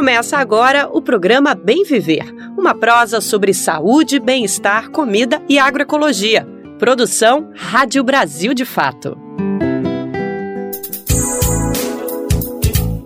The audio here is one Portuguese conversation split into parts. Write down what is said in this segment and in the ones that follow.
Começa agora o programa Bem Viver, uma prosa sobre saúde, bem-estar, comida e agroecologia. Produção Rádio Brasil de Fato.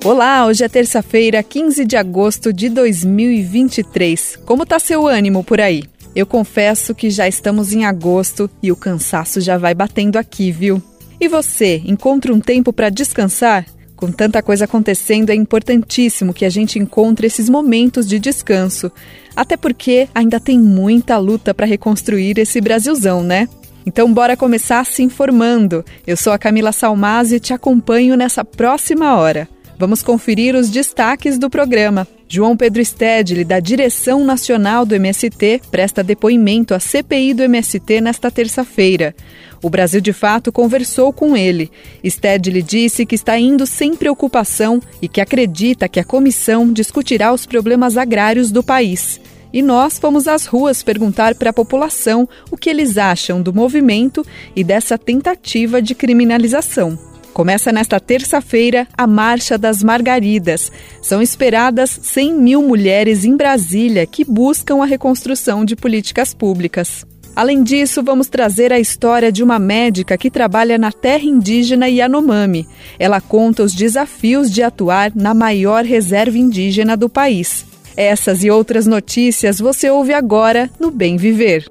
Olá, hoje é terça-feira, 15 de agosto de 2023. Como tá seu ânimo por aí? Eu confesso que já estamos em agosto e o cansaço já vai batendo aqui, viu? E você, encontra um tempo para descansar? Com tanta coisa acontecendo, é importantíssimo que a gente encontre esses momentos de descanso. Até porque ainda tem muita luta para reconstruir esse Brasilzão, né? Então, bora começar se informando. Eu sou a Camila Salmasi e te acompanho nessa próxima hora. Vamos conferir os destaques do programa. João Pedro Stedley, da Direção Nacional do MST, presta depoimento à CPI do MST nesta terça-feira. O Brasil de Fato conversou com ele. Stedley disse que está indo sem preocupação e que acredita que a comissão discutirá os problemas agrários do país. E nós fomos às ruas perguntar para a população o que eles acham do movimento e dessa tentativa de criminalização. Começa nesta terça-feira a Marcha das Margaridas. São esperadas 100 mil mulheres em Brasília que buscam a reconstrução de políticas públicas. Além disso, vamos trazer a história de uma médica que trabalha na terra indígena Yanomami. Ela conta os desafios de atuar na maior reserva indígena do país. Essas e outras notícias você ouve agora no Bem Viver.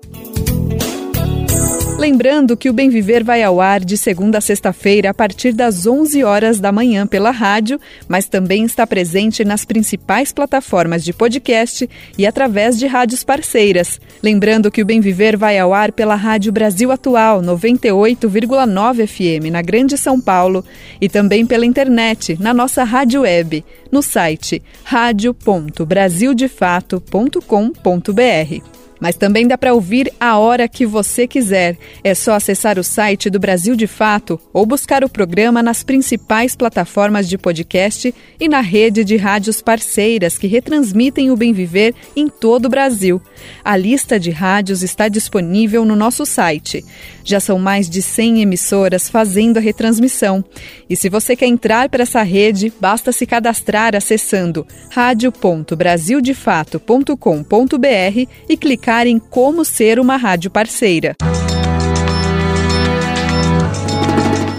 Lembrando que o Bem Viver vai ao ar de segunda a sexta-feira a partir das 11 horas da manhã pela rádio, mas também está presente nas principais plataformas de podcast e através de rádios parceiras. Lembrando que o Bem Viver vai ao ar pela Rádio Brasil Atual 98,9 FM na Grande São Paulo e também pela internet na nossa rádio web no site radio.brasildefato.com.br mas também dá para ouvir a hora que você quiser. É só acessar o site do Brasil de Fato ou buscar o programa nas principais plataformas de podcast e na rede de rádios parceiras que retransmitem o Bem Viver em todo o Brasil. A lista de rádios está disponível no nosso site. Já são mais de 100 emissoras fazendo a retransmissão. E se você quer entrar para essa rede, basta se cadastrar acessando radio.brasildefato.com.br e clicar em Como Ser uma Rádio Parceira.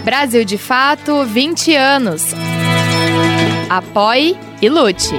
Brasil de Fato 20 anos. Apoie e lute.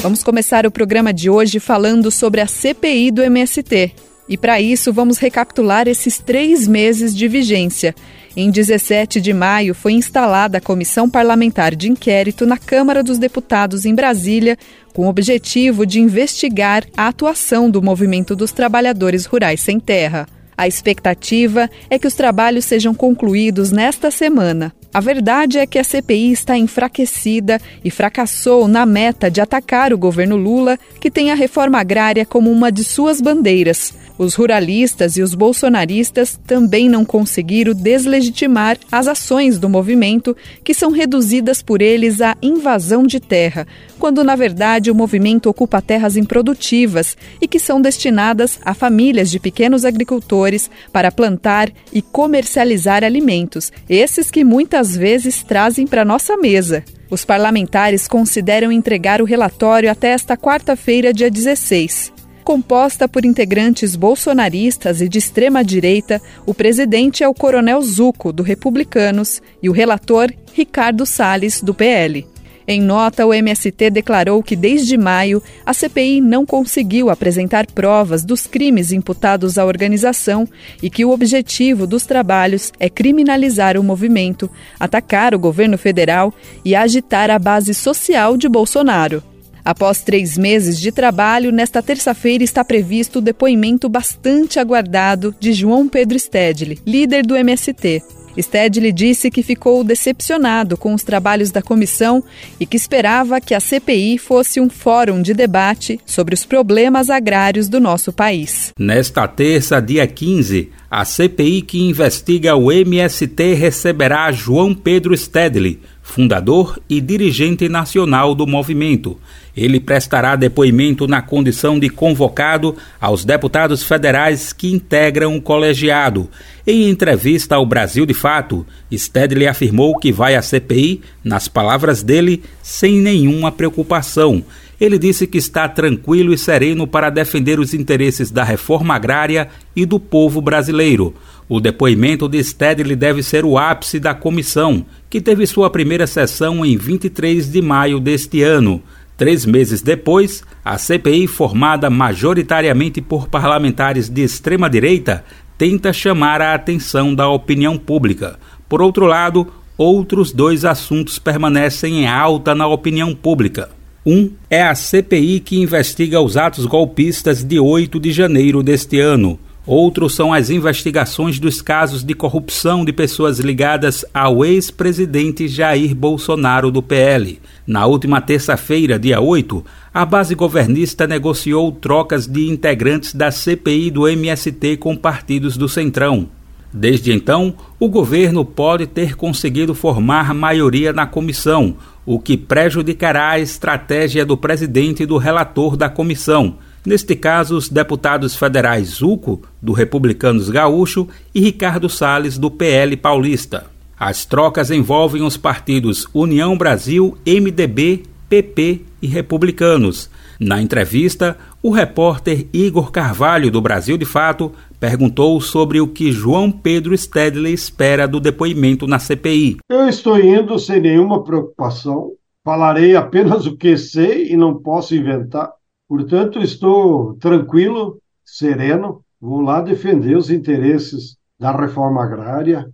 Vamos começar o programa de hoje falando sobre a CPI do MST. E para isso, vamos recapitular esses três meses de vigência. Em 17 de maio, foi instalada a Comissão Parlamentar de Inquérito na Câmara dos Deputados em Brasília, com o objetivo de investigar a atuação do Movimento dos Trabalhadores Rurais Sem Terra. A expectativa é que os trabalhos sejam concluídos nesta semana. A verdade é que a CPI está enfraquecida e fracassou na meta de atacar o governo Lula, que tem a reforma agrária como uma de suas bandeiras. Os ruralistas e os bolsonaristas também não conseguiram deslegitimar as ações do movimento, que são reduzidas por eles à invasão de terra, quando na verdade o movimento ocupa terras improdutivas e que são destinadas a famílias de pequenos agricultores para plantar e comercializar alimentos, esses que muitas vezes trazem para nossa mesa. Os parlamentares consideram entregar o relatório até esta quarta-feira, dia 16 composta por integrantes bolsonaristas e de extrema direita, o presidente é o Coronel Zuco, do Republicanos, e o relator, Ricardo Salles, do PL. Em nota, o MST declarou que desde maio a CPI não conseguiu apresentar provas dos crimes imputados à organização e que o objetivo dos trabalhos é criminalizar o movimento, atacar o governo federal e agitar a base social de Bolsonaro. Após três meses de trabalho, nesta terça-feira está previsto o depoimento bastante aguardado de João Pedro Stedley, líder do MST. Stedley disse que ficou decepcionado com os trabalhos da comissão e que esperava que a CPI fosse um fórum de debate sobre os problemas agrários do nosso país. Nesta terça, dia 15, a CPI que investiga o MST receberá João Pedro Stedley, fundador e dirigente nacional do movimento. Ele prestará depoimento na condição de convocado aos deputados federais que integram o colegiado. Em entrevista ao Brasil de Fato, Stedley afirmou que vai à CPI, nas palavras dele, sem nenhuma preocupação. Ele disse que está tranquilo e sereno para defender os interesses da reforma agrária e do povo brasileiro. O depoimento de Stedley deve ser o ápice da comissão, que teve sua primeira sessão em 23 de maio deste ano. Três meses depois, a CPI, formada majoritariamente por parlamentares de extrema-direita, tenta chamar a atenção da opinião pública. Por outro lado, outros dois assuntos permanecem em alta na opinião pública. Um é a CPI que investiga os atos golpistas de 8 de janeiro deste ano. Outros são as investigações dos casos de corrupção de pessoas ligadas ao ex-presidente Jair Bolsonaro do PL. Na última terça-feira, dia 8, a base governista negociou trocas de integrantes da CPI do MST com partidos do Centrão. Desde então, o governo pode ter conseguido formar maioria na comissão, o que prejudicará a estratégia do presidente e do relator da comissão Neste caso, os deputados federais Zuco, do Republicanos Gaúcho, e Ricardo Salles, do PL Paulista. As trocas envolvem os partidos União Brasil, MDB, PP e Republicanos. Na entrevista, o repórter Igor Carvalho, do Brasil de Fato, perguntou sobre o que João Pedro Stedley espera do depoimento na CPI. Eu estou indo sem nenhuma preocupação. Falarei apenas o que sei e não posso inventar. Portanto, estou tranquilo, sereno, vou lá defender os interesses da reforma agrária,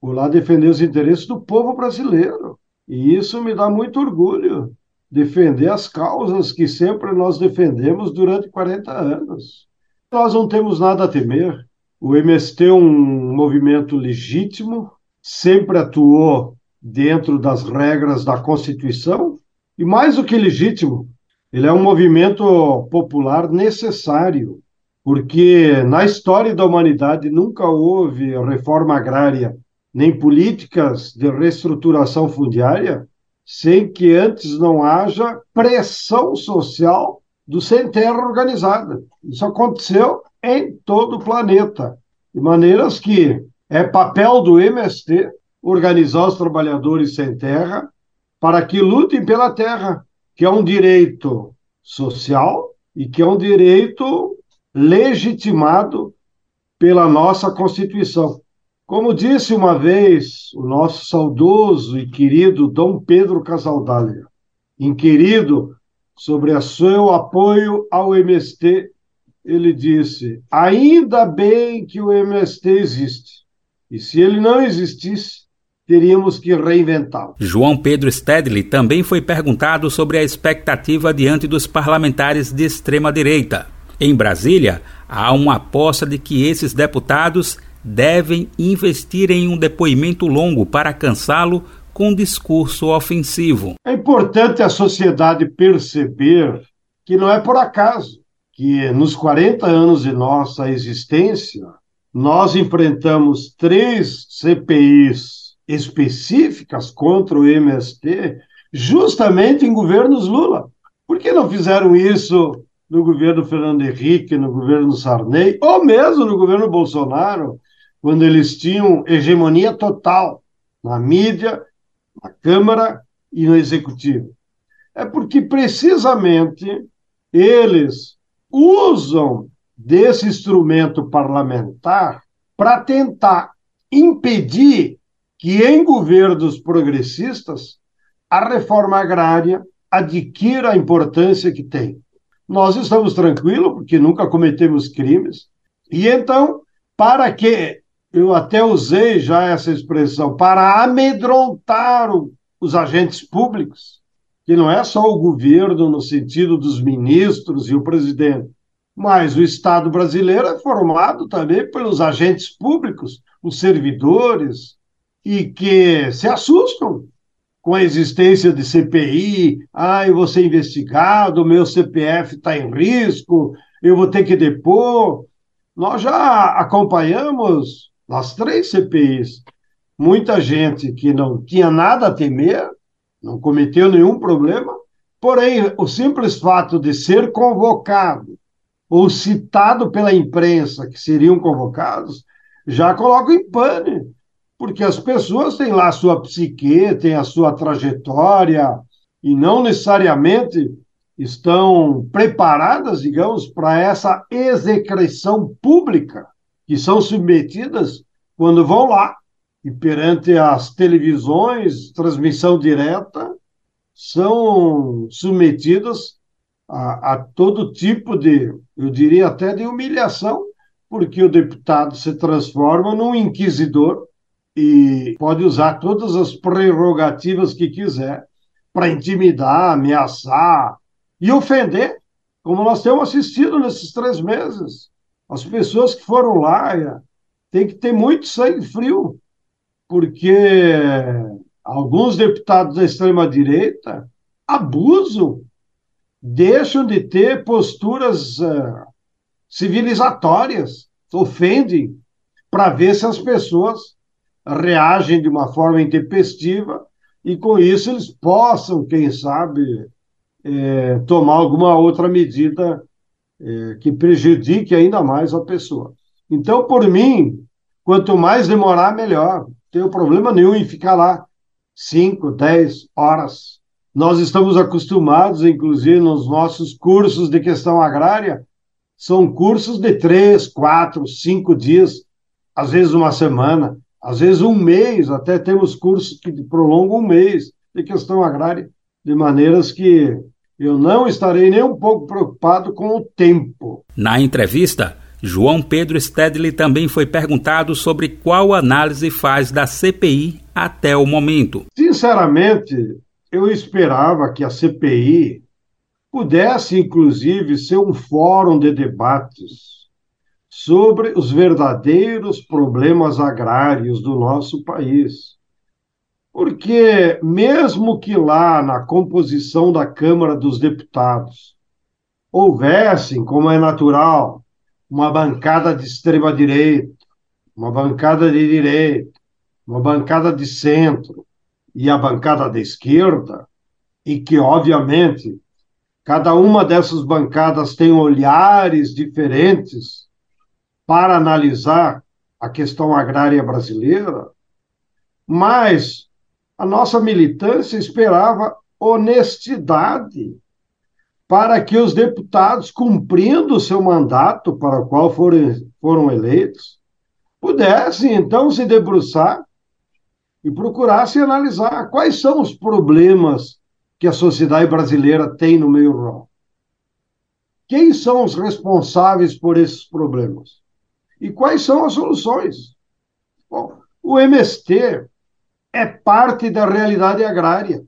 vou lá defender os interesses do povo brasileiro. E isso me dá muito orgulho, defender as causas que sempre nós defendemos durante 40 anos. Nós não temos nada a temer. O MST é um movimento legítimo, sempre atuou dentro das regras da Constituição, e mais do que legítimo, ele é um movimento popular necessário, porque na história da humanidade nunca houve reforma agrária nem políticas de reestruturação fundiária sem que antes não haja pressão social do sem terra organizada. Isso aconteceu em todo o planeta, de maneiras que é papel do MST organizar os trabalhadores sem terra para que lutem pela terra, que é um direito social e que é um direito legitimado pela nossa Constituição. Como disse uma vez o nosso saudoso e querido Dom Pedro Casaldália, inquirido sobre o seu apoio ao MST, ele disse: ainda bem que o MST existe. E se ele não existisse, teríamos que reinventá-lo. João Pedro Stedley também foi perguntado sobre a expectativa diante dos parlamentares de extrema-direita. Em Brasília, há uma aposta de que esses deputados devem investir em um depoimento longo para cansá-lo com discurso ofensivo. É importante a sociedade perceber que não é por acaso que nos 40 anos de nossa existência nós enfrentamos três CPIs específicas contra o MST justamente em governos Lula. Por que não fizeram isso no governo Fernando Henrique, no governo Sarney, ou mesmo no governo Bolsonaro, quando eles tinham hegemonia total na mídia, na Câmara e no Executivo? É porque precisamente eles usam desse instrumento parlamentar para tentar impedir que em governos progressistas a reforma agrária adquira a importância que tem. Nós estamos tranquilos porque nunca cometemos crimes. E então, para que eu até usei já essa expressão, para amedrontar o, os agentes públicos, que não é só o governo no sentido dos ministros e o presidente, mas o Estado brasileiro é formado também pelos agentes públicos, os servidores, e que se assustam com a existência de CPI. Ah, eu vou ser investigado, meu CPF está em risco, eu vou ter que depor. Nós já acompanhamos nas três CPIs muita gente que não tinha nada a temer não cometeu nenhum problema, porém, o simples fato de ser convocado ou citado pela imprensa que seriam convocados já coloca em pane, porque as pessoas têm lá a sua psique, têm a sua trajetória e não necessariamente estão preparadas, digamos, para essa execração pública que são submetidas quando vão lá e perante as televisões, transmissão direta, são submetidas a, a todo tipo de, eu diria até de humilhação, porque o deputado se transforma num inquisidor e pode usar todas as prerrogativas que quiser para intimidar, ameaçar e ofender, como nós temos assistido nesses três meses. As pessoas que foram lá têm que ter muito sangue frio, porque alguns deputados da extrema-direita abusam, deixam de ter posturas uh, civilizatórias, ofendem, para ver se as pessoas reagem de uma forma intempestiva e com isso eles possam, quem sabe, é, tomar alguma outra medida é, que prejudique ainda mais a pessoa. Então, por mim, quanto mais demorar, melhor. Não tenho problema nenhum em ficar lá 5, 10 horas. Nós estamos acostumados, inclusive, nos nossos cursos de questão agrária, são cursos de três, quatro, cinco dias, às vezes uma semana, às vezes um mês, até temos cursos que prolongam um mês de questão agrária, de maneiras que eu não estarei nem um pouco preocupado com o tempo. Na entrevista, João Pedro Stedley também foi perguntado sobre qual análise faz da CPI até o momento. Sinceramente, eu esperava que a CPI pudesse, inclusive, ser um fórum de debates sobre os verdadeiros problemas agrários do nosso país. Porque, mesmo que lá na composição da Câmara dos Deputados houvessem, como é natural, uma bancada de extrema-direita, uma bancada de direita, uma bancada de centro e a bancada de esquerda, e que, obviamente, cada uma dessas bancadas tem olhares diferentes para analisar a questão agrária brasileira, mas a nossa militância esperava honestidade para que os deputados, cumprindo o seu mandato para o qual foram, foram eleitos, pudessem então se debruçar e procurassem analisar quais são os problemas que a sociedade brasileira tem no meio rural. Quem são os responsáveis por esses problemas? E quais são as soluções? Bom, o MST é parte da realidade agrária.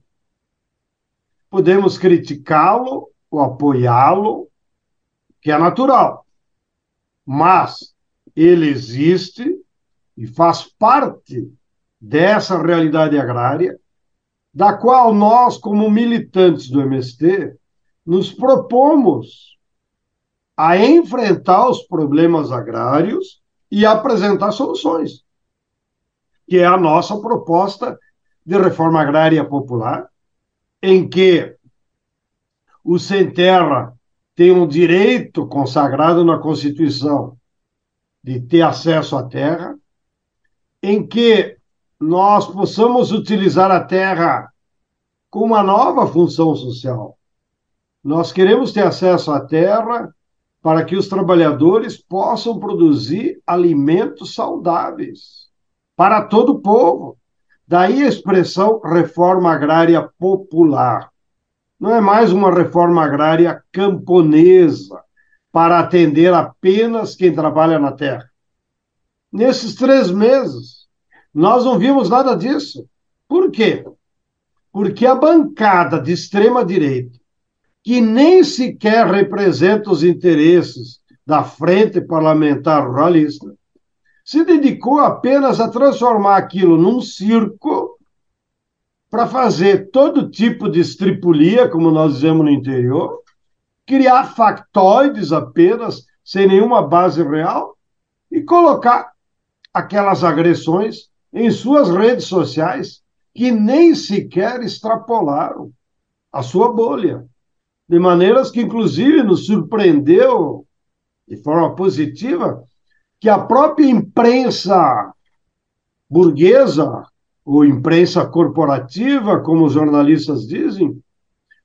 Podemos criticá-lo ou apoiá-lo, que é natural, mas ele existe e faz parte dessa realidade agrária, da qual nós, como militantes do MST, nos propomos a enfrentar os problemas agrários e apresentar soluções que é a nossa proposta de reforma agrária popular, em que o sem terra tem um direito consagrado na Constituição de ter acesso à terra, em que nós possamos utilizar a terra com uma nova função social. Nós queremos ter acesso à terra para que os trabalhadores possam produzir alimentos saudáveis para todo o povo. Daí a expressão reforma agrária popular. Não é mais uma reforma agrária camponesa para atender apenas quem trabalha na terra. Nesses três meses, nós não vimos nada disso. Por quê? Porque a bancada de extrema-direita, que nem sequer representa os interesses da Frente Parlamentar Ruralista, se dedicou apenas a transformar aquilo num circo para fazer todo tipo de estripulia, como nós dizemos no interior, criar factoides apenas, sem nenhuma base real, e colocar aquelas agressões em suas redes sociais, que nem sequer extrapolaram a sua bolha. De maneiras que, inclusive, nos surpreendeu de forma positiva que a própria imprensa burguesa, ou imprensa corporativa, como os jornalistas dizem,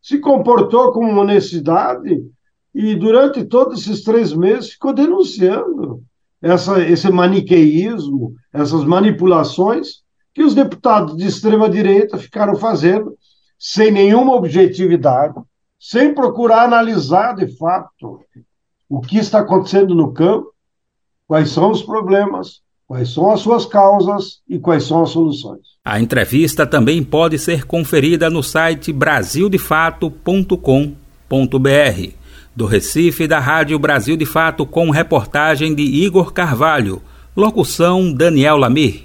se comportou com honestidade e, durante todos esses três meses, ficou denunciando essa, esse maniqueísmo, essas manipulações que os deputados de extrema-direita ficaram fazendo sem nenhuma objetividade, sem procurar analisar de fato o que está acontecendo no campo, quais são os problemas, quais são as suas causas e quais são as soluções. A entrevista também pode ser conferida no site brasildefato.com.br. Do Recife, da Rádio Brasil de Fato, com reportagem de Igor Carvalho. Locução Daniel Lamir.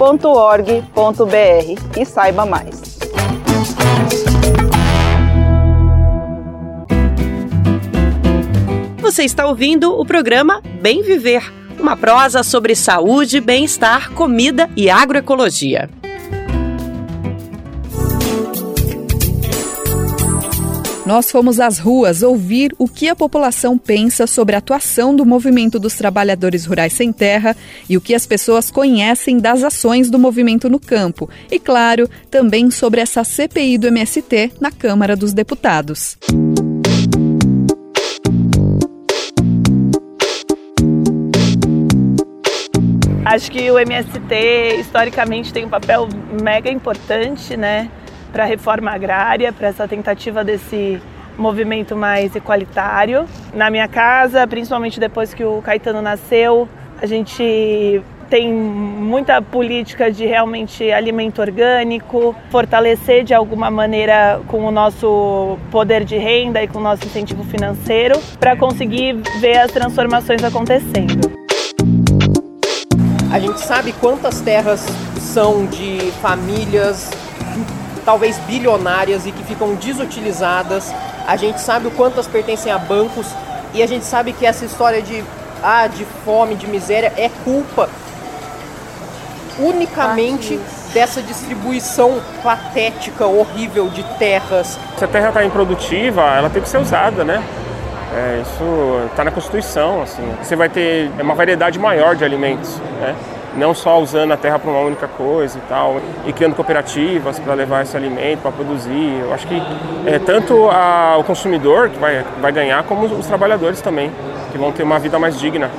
www.amigosenff.org.br e saiba mais. Você está ouvindo o programa Bem Viver, uma prosa sobre saúde, bem-estar, comida e agroecologia. Nós fomos às ruas ouvir o que a população pensa sobre a atuação do movimento dos trabalhadores rurais sem terra e o que as pessoas conhecem das ações do movimento no campo. E, claro, também sobre essa CPI do MST na Câmara dos Deputados. Acho que o MST historicamente tem um papel mega importante, né? Para a reforma agrária, para essa tentativa desse movimento mais igualitário. Na minha casa, principalmente depois que o Caetano nasceu, a gente tem muita política de realmente alimento orgânico, fortalecer de alguma maneira com o nosso poder de renda e com o nosso incentivo financeiro para conseguir ver as transformações acontecendo. A gente sabe quantas terras são de famílias talvez bilionárias e que ficam desutilizadas. A gente sabe o quantas pertencem a bancos e a gente sabe que essa história de ah, de fome, de miséria é culpa unicamente dessa distribuição patética, horrível de terras. Se a terra está improdutiva, ela tem que ser usada, né? É, isso está na Constituição, assim. Você vai ter uma variedade maior de alimentos, né? Não só usando a terra para uma única coisa e tal, e criando cooperativas para levar esse alimento, para produzir. Eu acho que é, tanto a, o consumidor que vai, vai ganhar, como os, os trabalhadores também, que vão ter uma vida mais digna.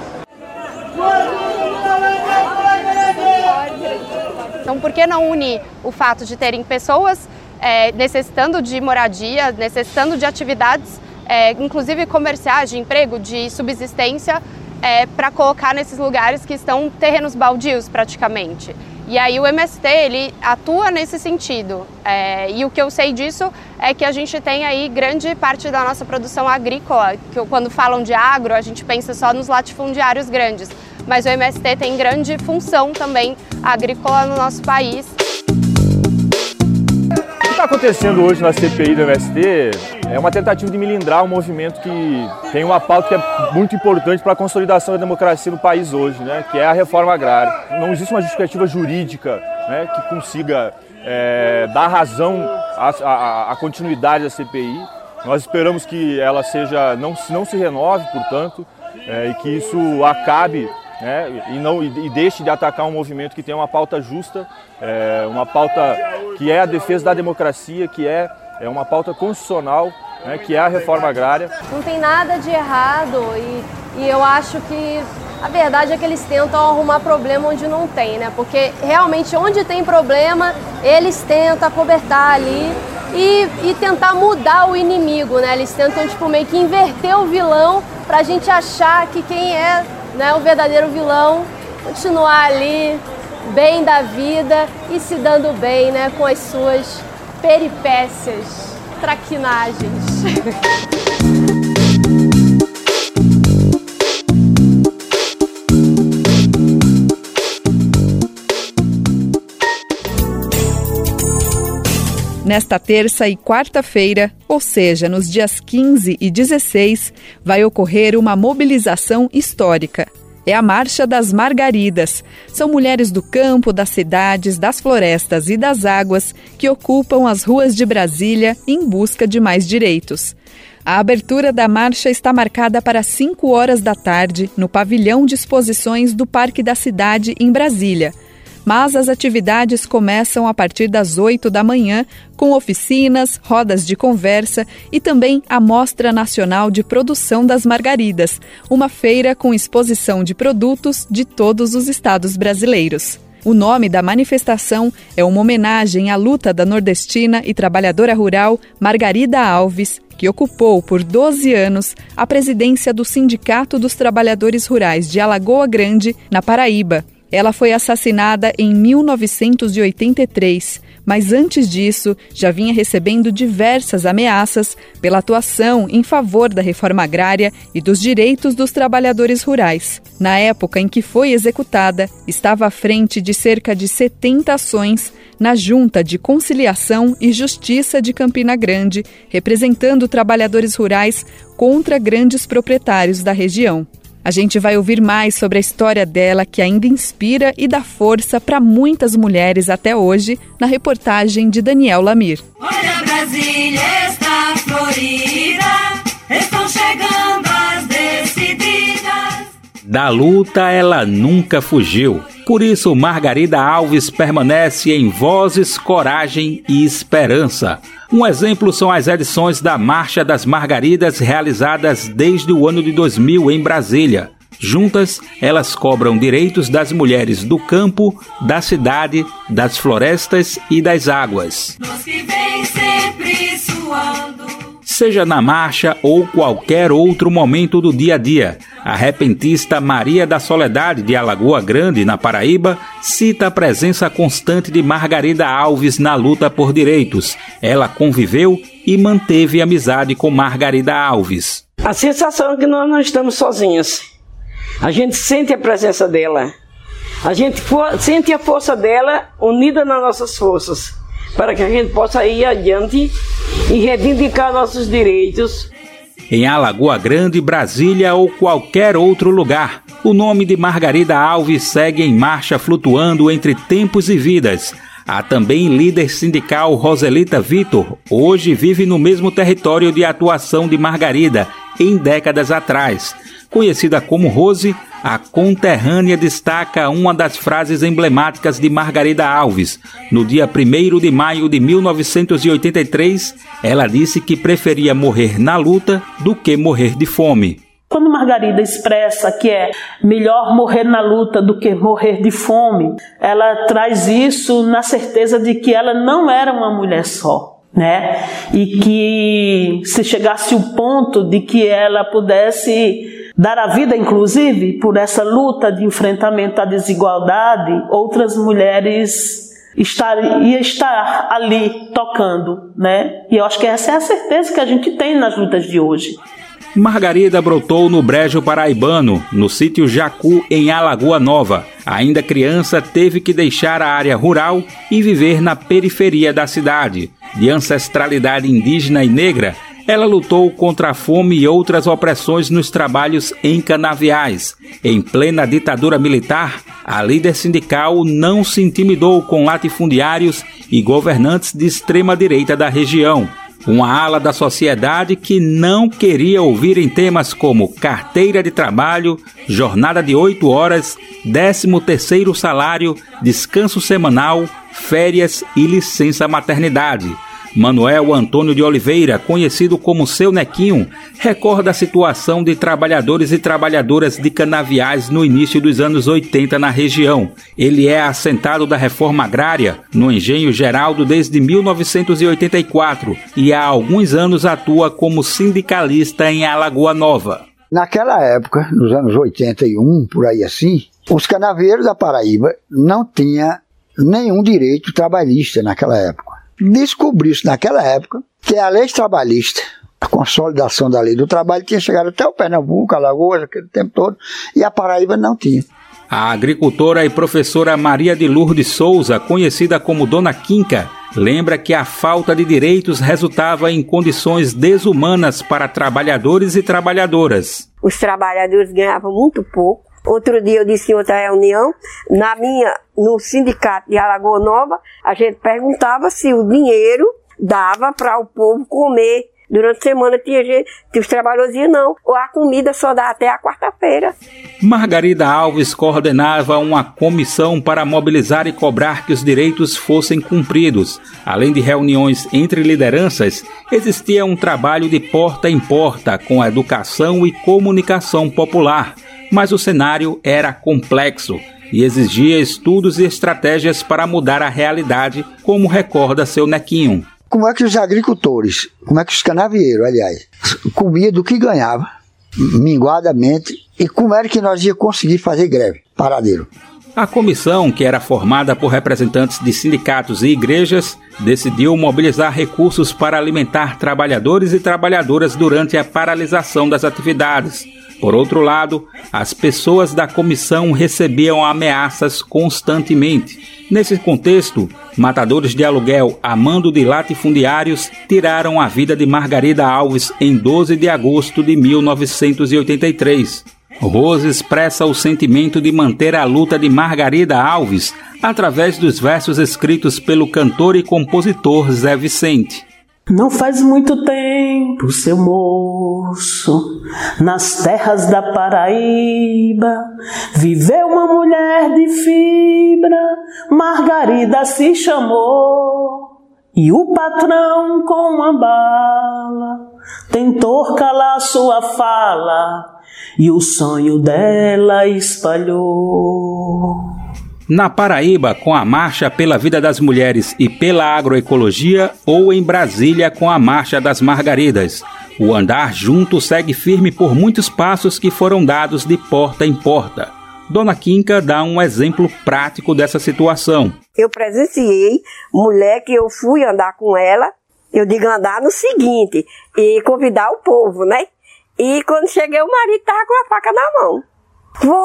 Então, por que não unir o fato de terem pessoas é, necessitando de moradia, necessitando de atividades, é, inclusive comerciais, de emprego, de subsistência, é, para colocar nesses lugares que estão terrenos baldios praticamente. E aí o MST ele atua nesse sentido. É, e o que eu sei disso é que a gente tem aí grande parte da nossa produção agrícola, que quando falam de agro a gente pensa só nos latifundiários grandes, mas o MST tem grande função também agrícola no nosso país está acontecendo hoje na CPI do MST é uma tentativa de milindrar um movimento que tem uma pauta que é muito importante para a consolidação da democracia no país hoje, né, que é a reforma agrária. Não existe uma justificativa jurídica né, que consiga é, dar razão à, à, continuidade da CPI. Nós esperamos que ela seja não, não se renove, portanto, é, e que isso acabe né, e, não, e, deixe de atacar um movimento que tem uma pauta justa, é, uma pauta que é a defesa da democracia, que é é uma pauta constitucional, né, que é a reforma agrária. Não tem nada de errado e, e eu acho que a verdade é que eles tentam arrumar problema onde não tem, né? Porque realmente onde tem problema, eles tentam acobertar ali e, e tentar mudar o inimigo, né? Eles tentam tipo meio que inverter o vilão pra gente achar que quem é né, o verdadeiro vilão continuar ali bem da vida e se dando bem, né, com as suas peripécias, traquinagens. Nesta terça e quarta-feira, ou seja, nos dias 15 e 16, vai ocorrer uma mobilização histórica. É a Marcha das Margaridas. São mulheres do campo, das cidades, das florestas e das águas que ocupam as ruas de Brasília em busca de mais direitos. A abertura da marcha está marcada para 5 horas da tarde no pavilhão de exposições do Parque da Cidade, em Brasília mas as atividades começam a partir das 8 da manhã, com oficinas, rodas de conversa e também a Mostra Nacional de Produção das Margaridas, uma feira com exposição de produtos de todos os estados brasileiros. O nome da manifestação é uma homenagem à luta da nordestina e trabalhadora rural Margarida Alves, que ocupou por 12 anos a presidência do Sindicato dos Trabalhadores Rurais de Alagoa Grande, na Paraíba, ela foi assassinada em 1983, mas antes disso já vinha recebendo diversas ameaças pela atuação em favor da reforma agrária e dos direitos dos trabalhadores rurais. Na época em que foi executada, estava à frente de cerca de 70 ações na Junta de Conciliação e Justiça de Campina Grande, representando trabalhadores rurais contra grandes proprietários da região. A gente vai ouvir mais sobre a história dela que ainda inspira e dá força para muitas mulheres até hoje, na reportagem de Daniel Lamir. Olha, Brasília está florida, estão chegando as decididas. Da luta ela nunca fugiu. Por isso, Margarida Alves permanece em vozes, coragem e esperança. Um exemplo são as edições da Marcha das Margaridas realizadas desde o ano de 2000 em Brasília. Juntas, elas cobram direitos das mulheres do campo, da cidade, das florestas e das águas. Seja na marcha ou qualquer outro momento do dia a dia, a repentista Maria da Soledade de Alagoa Grande, na Paraíba, cita a presença constante de Margarida Alves na luta por direitos. Ela conviveu e manteve amizade com Margarida Alves. A sensação é que nós não estamos sozinhos. A gente sente a presença dela. A gente sente a força dela unida nas nossas forças, para que a gente possa ir adiante e reivindicar nossos direitos em Alagoa Grande, Brasília ou qualquer outro lugar. O nome de Margarida Alves segue em marcha flutuando entre tempos e vidas. Há também líder sindical Roselita Vitor, hoje vive no mesmo território de atuação de Margarida, em décadas atrás. Conhecida como Rose, a conterrânea destaca uma das frases emblemáticas de Margarida Alves. No dia 1 de maio de 1983, ela disse que preferia morrer na luta do que morrer de fome. Quando Margarida expressa que é melhor morrer na luta do que morrer de fome, ela traz isso na certeza de que ela não era uma mulher só. Né? E que se chegasse o ponto de que ela pudesse dar a vida, inclusive, por essa luta de enfrentamento à desigualdade, outras mulheres estar, ia estar ali tocando, né? E eu acho que essa é a certeza que a gente tem nas lutas de hoje. Margarida brotou no Brejo Paraibano, no sítio Jacu, em Alagoa Nova. Ainda criança, teve que deixar a área rural e viver na periferia da cidade. De ancestralidade indígena e negra, ela lutou contra a fome e outras opressões nos trabalhos em canaviais. Em plena ditadura militar, a líder sindical não se intimidou com latifundiários e governantes de extrema-direita da região. Uma ala da sociedade que não queria ouvir em temas como carteira de trabalho, jornada de oito horas, décimo terceiro salário, descanso semanal, férias e licença maternidade Manuel Antônio de Oliveira, conhecido como Seu Nequinho, recorda a situação de trabalhadores e trabalhadoras de canaviais no início dos anos 80 na região. Ele é assentado da reforma agrária no Engenho Geraldo desde 1984 e há alguns anos atua como sindicalista em Alagoa Nova. Naquela época, nos anos 81, por aí assim, os canavieiros da Paraíba não tinham nenhum direito trabalhista naquela época. Descobriu-se naquela época que a lei trabalhista, a consolidação da lei do trabalho, tinha chegado até o Pernambuco, Alagoas, aquele tempo todo, e a Paraíba não tinha. A agricultora e professora Maria de Lourdes Souza, conhecida como Dona Quinca, lembra que a falta de direitos resultava em condições desumanas para trabalhadores e trabalhadoras. Os trabalhadores ganhavam muito pouco. Outro dia eu disse em outra reunião, na minha, no sindicato de Alagoa Nova, a gente perguntava se o dinheiro dava para o povo comer Durante a semana tinha gente, os trabalhadores diziam não, ou a comida só dá até a quarta-feira. Margarida Alves coordenava uma comissão para mobilizar e cobrar que os direitos fossem cumpridos. Além de reuniões entre lideranças, existia um trabalho de porta em porta com a educação e comunicação popular. Mas o cenário era complexo e exigia estudos e estratégias para mudar a realidade, como recorda seu Nequinho como é que os agricultores, como é que os canavieiros, aliás, comiam do que ganhava, minguadamente, e como era que nós ia conseguir fazer greve, paradeiro. A comissão, que era formada por representantes de sindicatos e igrejas, decidiu mobilizar recursos para alimentar trabalhadores e trabalhadoras durante a paralisação das atividades. Por outro lado, as pessoas da comissão recebiam ameaças constantemente. Nesse contexto, matadores de aluguel a mando de latifundiários tiraram a vida de Margarida Alves em 12 de agosto de 1983. Rose expressa o sentimento de manter a luta de Margarida Alves através dos versos escritos pelo cantor e compositor Zé Vicente. Não faz muito tempo, seu moço, nas terras da Paraíba, viveu uma mulher de fibra, Margarida se chamou, e o patrão com uma bala tentou calar sua fala, e o sonho dela espalhou. Na Paraíba, com a Marcha pela Vida das Mulheres e pela Agroecologia, ou em Brasília, com a Marcha das Margaridas. O andar junto segue firme por muitos passos que foram dados de porta em porta. Dona Quinca dá um exemplo prático dessa situação. Eu presenciei mulher que eu fui andar com ela, eu digo andar no seguinte, e convidar o povo, né? E quando cheguei, o marido estava com a faca na mão.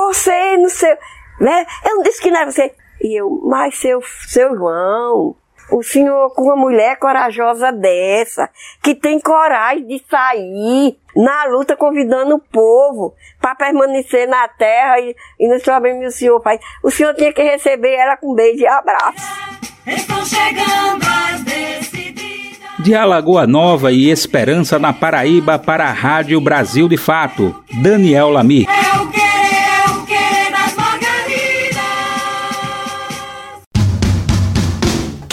Você, não sei né? Eu não disse que não é você. E eu, mas seu, seu João, o senhor com uma mulher corajosa dessa, que tem coragem de sair na luta convidando o povo para permanecer na terra e, e nos problemas que o senhor faz. O senhor tinha que receber ela com beijo e abraço. Estão chegando as. De Alagoa Nova e Esperança na Paraíba para a Rádio Brasil de Fato, Daniel Lamir.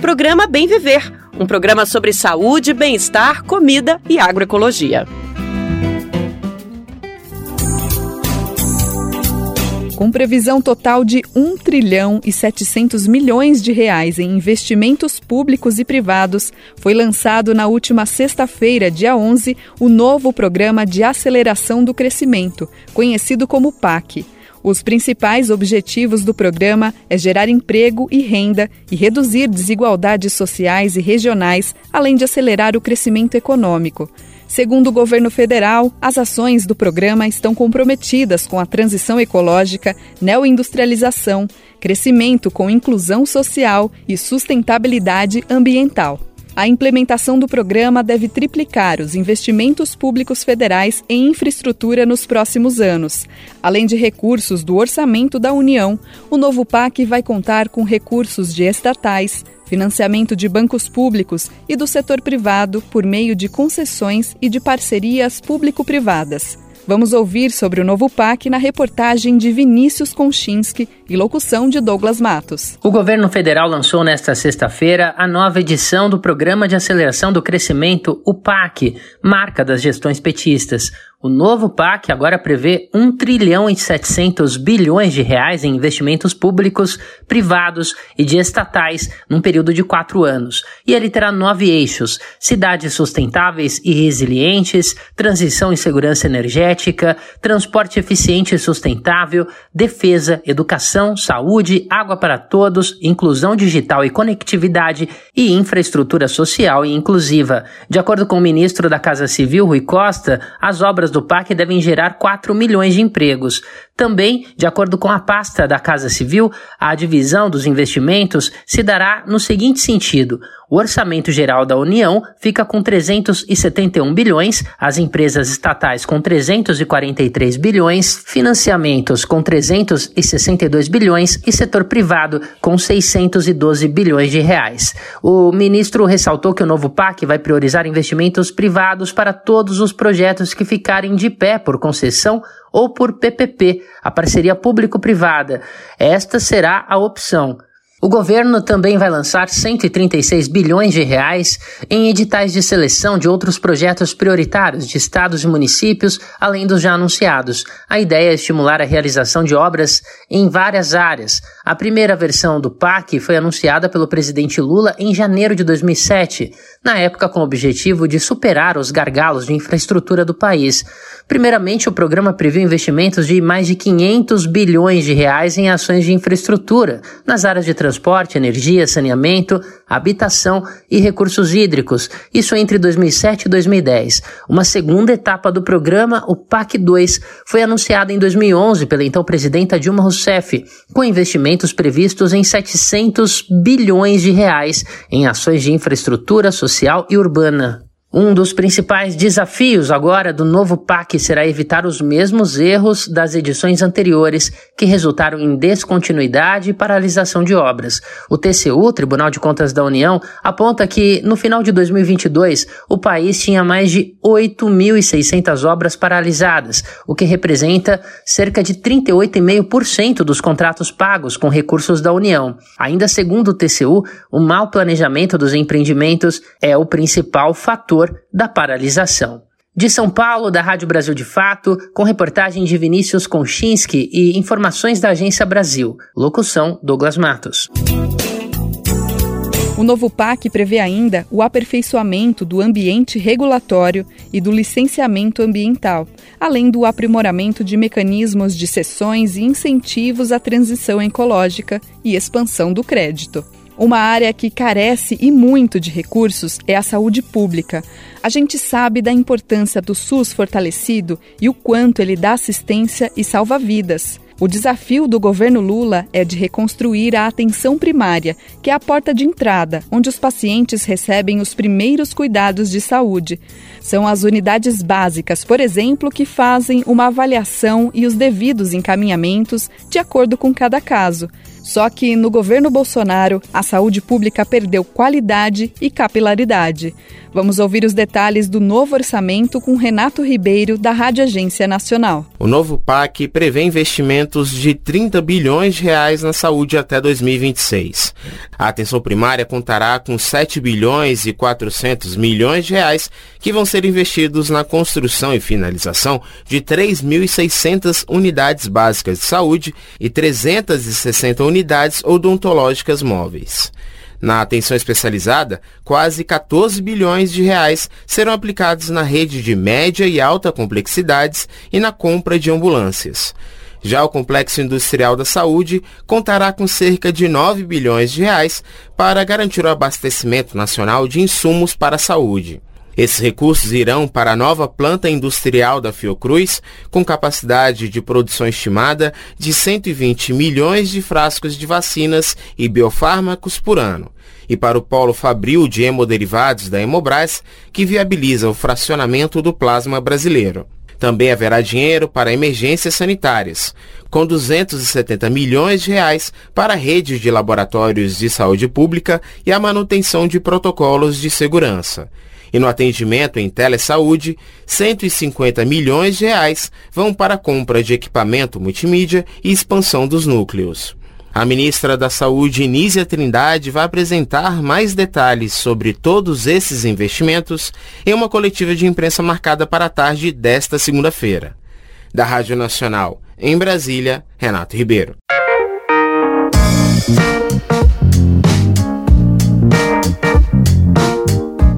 Programa Bem Viver, um programa sobre saúde, bem-estar, comida e agroecologia. Com previsão total de 1 trilhão e 700 milhões de reais em investimentos públicos e privados, foi lançado na última sexta-feira, dia 11, o novo Programa de Aceleração do Crescimento, conhecido como PAC. Os principais objetivos do programa é gerar emprego e renda e reduzir desigualdades sociais e regionais, além de acelerar o crescimento econômico. Segundo o governo federal, as ações do programa estão comprometidas com a transição ecológica, neoindustrialização, crescimento com inclusão social e sustentabilidade ambiental. A implementação do programa deve triplicar os investimentos públicos federais em infraestrutura nos próximos anos. Além de recursos do orçamento da União, o novo PAC vai contar com recursos de estatais, financiamento de bancos públicos e do setor privado por meio de concessões e de parcerias público-privadas. Vamos ouvir sobre o novo PAC na reportagem de Vinícius Konchinski e locução de Douglas Matos. O governo federal lançou nesta sexta-feira a nova edição do Programa de Aceleração do Crescimento, o PAC, marca das gestões petistas. O novo PAC agora prevê 1 trilhão e 700 bilhões de reais em investimentos públicos, privados e de estatais num período de quatro anos. E ele terá nove eixos: cidades sustentáveis e resilientes, transição e segurança energética, transporte eficiente e sustentável, defesa, educação, saúde, água para todos, inclusão digital e conectividade e infraestrutura social e inclusiva. De acordo com o ministro da Casa Civil, Rui Costa, as obras do PAC devem gerar 4 milhões de empregos. Também, de acordo com a pasta da Casa Civil, a divisão dos investimentos se dará no seguinte sentido: o orçamento geral da União fica com 371 bilhões, as empresas estatais com 343 bilhões, financiamentos com 362 bilhões e setor privado com 612 bilhões de reais. O ministro ressaltou que o novo PAC vai priorizar investimentos privados para todos os projetos que ficarem de pé por concessão ou por PPP, a parceria público-privada. Esta será a opção. O governo também vai lançar 136 bilhões de reais em editais de seleção de outros projetos prioritários de estados e municípios, além dos já anunciados. A ideia é estimular a realização de obras em várias áreas. A primeira versão do PAC foi anunciada pelo presidente Lula em janeiro de 2007, na época com o objetivo de superar os gargalos de infraestrutura do país. Primeiramente, o programa previu investimentos de mais de 500 bilhões de reais em ações de infraestrutura nas áreas de transporte, energia, saneamento, habitação e recursos hídricos, isso entre 2007 e 2010. Uma segunda etapa do programa, o PAC 2, foi anunciada em 2011 pela então presidenta Dilma Rousseff, com investimentos previstos em 700 bilhões de reais em ações de infraestrutura social e urbana. Um dos principais desafios agora do novo PAC será evitar os mesmos erros das edições anteriores, que resultaram em descontinuidade e paralisação de obras. O TCU, Tribunal de Contas da União, aponta que, no final de 2022, o país tinha mais de 8.600 obras paralisadas, o que representa cerca de 38,5% dos contratos pagos com recursos da União. Ainda segundo o TCU, o mau planejamento dos empreendimentos é o principal fator da paralisação. De São Paulo, da Rádio Brasil de Fato, com reportagem de Vinícius Konchinski e informações da Agência Brasil. Locução: Douglas Matos. O novo PAC prevê ainda o aperfeiçoamento do ambiente regulatório e do licenciamento ambiental, além do aprimoramento de mecanismos de cessões e incentivos à transição ecológica e expansão do crédito. Uma área que carece e muito de recursos é a saúde pública. A gente sabe da importância do SUS fortalecido e o quanto ele dá assistência e salva vidas. O desafio do governo Lula é de reconstruir a atenção primária, que é a porta de entrada, onde os pacientes recebem os primeiros cuidados de saúde. São as unidades básicas, por exemplo, que fazem uma avaliação e os devidos encaminhamentos de acordo com cada caso. Só que no governo Bolsonaro, a saúde pública perdeu qualidade e capilaridade. Vamos ouvir os detalhes do novo orçamento com Renato Ribeiro, da Rádio Agência Nacional. O novo PAC prevê investimentos de 30 bilhões de reais na saúde até 2026. A atenção primária contará com 7 bilhões e 400 milhões de reais que vão ser investidos na construção e finalização de 3.600 unidades básicas de saúde e 360 unidades odontológicas móveis. Na atenção especializada, quase 14 bilhões de reais serão aplicados na rede de média e alta complexidades e na compra de ambulâncias. Já o Complexo Industrial da Saúde contará com cerca de 9 bilhões de reais para garantir o abastecimento nacional de insumos para a saúde. Esses recursos irão para a nova planta industrial da Fiocruz, com capacidade de produção estimada de 120 milhões de frascos de vacinas e biofármacos por ano, e para o polo fabril de hemoderivados da Hemobras, que viabiliza o fracionamento do plasma brasileiro. Também haverá dinheiro para emergências sanitárias, com 270 milhões de reais para a rede de laboratórios de saúde pública e a manutenção de protocolos de segurança. E no atendimento em telesaúde, 150 milhões de reais vão para a compra de equipamento multimídia e expansão dos núcleos. A ministra da Saúde, Nízia Trindade, vai apresentar mais detalhes sobre todos esses investimentos em uma coletiva de imprensa marcada para a tarde desta segunda-feira. Da Rádio Nacional, em Brasília, Renato Ribeiro.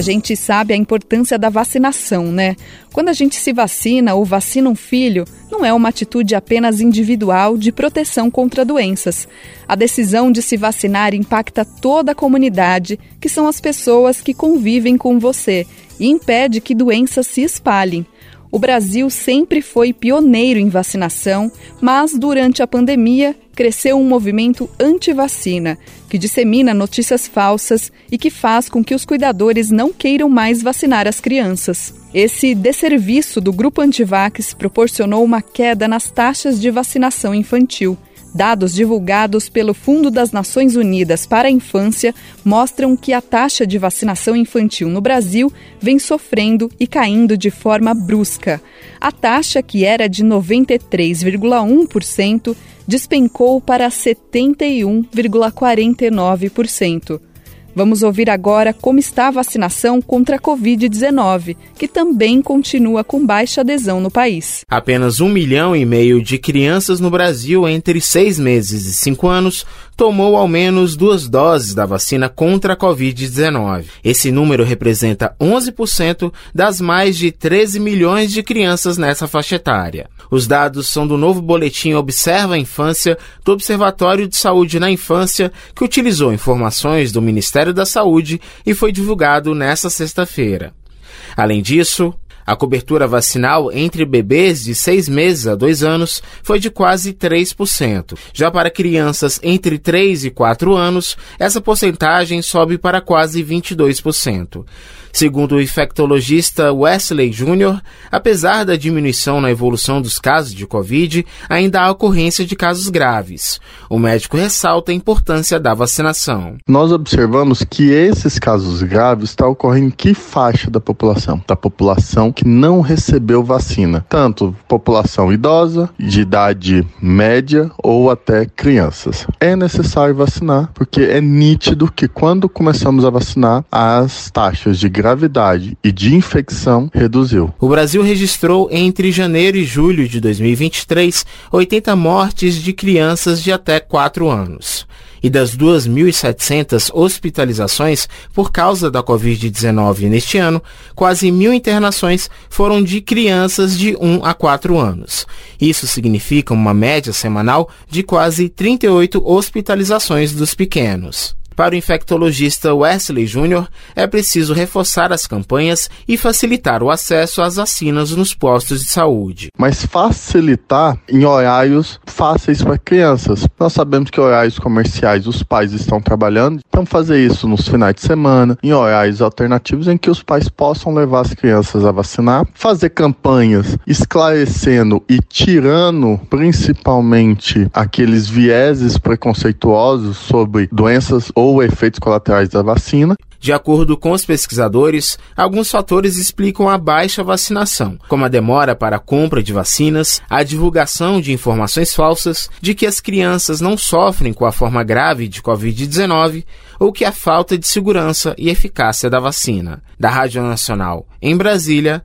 A gente sabe a importância da vacinação, né? Quando a gente se vacina ou vacina um filho, não é uma atitude apenas individual de proteção contra doenças. A decisão de se vacinar impacta toda a comunidade, que são as pessoas que convivem com você, e impede que doenças se espalhem. O Brasil sempre foi pioneiro em vacinação, mas durante a pandemia cresceu um movimento anti-vacina, que dissemina notícias falsas e que faz com que os cuidadores não queiram mais vacinar as crianças. Esse desserviço do grupo Antivax proporcionou uma queda nas taxas de vacinação infantil. Dados divulgados pelo Fundo das Nações Unidas para a Infância mostram que a taxa de vacinação infantil no Brasil vem sofrendo e caindo de forma brusca. A taxa, que era de 93,1%, despencou para 71,49%. Vamos ouvir agora como está a vacinação contra a Covid-19, que também continua com baixa adesão no país. Apenas um milhão e meio de crianças no Brasil entre seis meses e cinco anos tomou ao menos duas doses da vacina contra a Covid-19. Esse número representa 11% das mais de 13 milhões de crianças nessa faixa etária. Os dados são do novo boletim Observa a Infância do Observatório de Saúde na Infância, que utilizou informações do Ministério da Saúde e foi divulgado nesta sexta-feira. Além disso, a cobertura vacinal entre bebês de 6 meses a 2 anos foi de quase 3%. Já para crianças entre 3 e 4 anos, essa porcentagem sobe para quase 22%. Segundo o infectologista Wesley Jr., apesar da diminuição na evolução dos casos de Covid, ainda há ocorrência de casos graves. O médico ressalta a importância da vacinação. Nós observamos que esses casos graves estão ocorrendo em que faixa da população? Da população que não recebeu vacina, tanto população idosa, de idade média ou até crianças. É necessário vacinar porque é nítido que quando começamos a vacinar, as taxas de gravidade e de infecção reduziu. O Brasil registrou entre janeiro e julho de 2023 80 mortes de crianças de até 4 anos e das 2.700 hospitalizações por causa da Covid-19 neste ano, quase mil internações foram de crianças de 1 a 4 anos. Isso significa uma média semanal de quase 38 hospitalizações dos pequenos. Para o infectologista Wesley Júnior, é preciso reforçar as campanhas e facilitar o acesso às vacinas nos postos de saúde. Mas facilitar em horários fáceis para crianças. Nós sabemos que horários comerciais os pais estão trabalhando, então fazer isso nos finais de semana, em horários alternativos em que os pais possam levar as crianças a vacinar, fazer campanhas esclarecendo e tirando principalmente aqueles vieses preconceituosos sobre doenças ou efeitos colaterais da vacina. De acordo com os pesquisadores, alguns fatores explicam a baixa vacinação, como a demora para a compra de vacinas, a divulgação de informações falsas de que as crianças não sofrem com a forma grave de Covid-19 ou que a falta de segurança e eficácia da vacina. Da Rádio Nacional, em Brasília,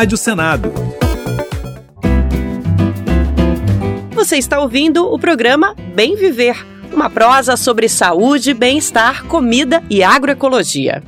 Rádio Senado. Você está ouvindo o programa Bem Viver, uma prosa sobre saúde, bem-estar, comida e agroecologia.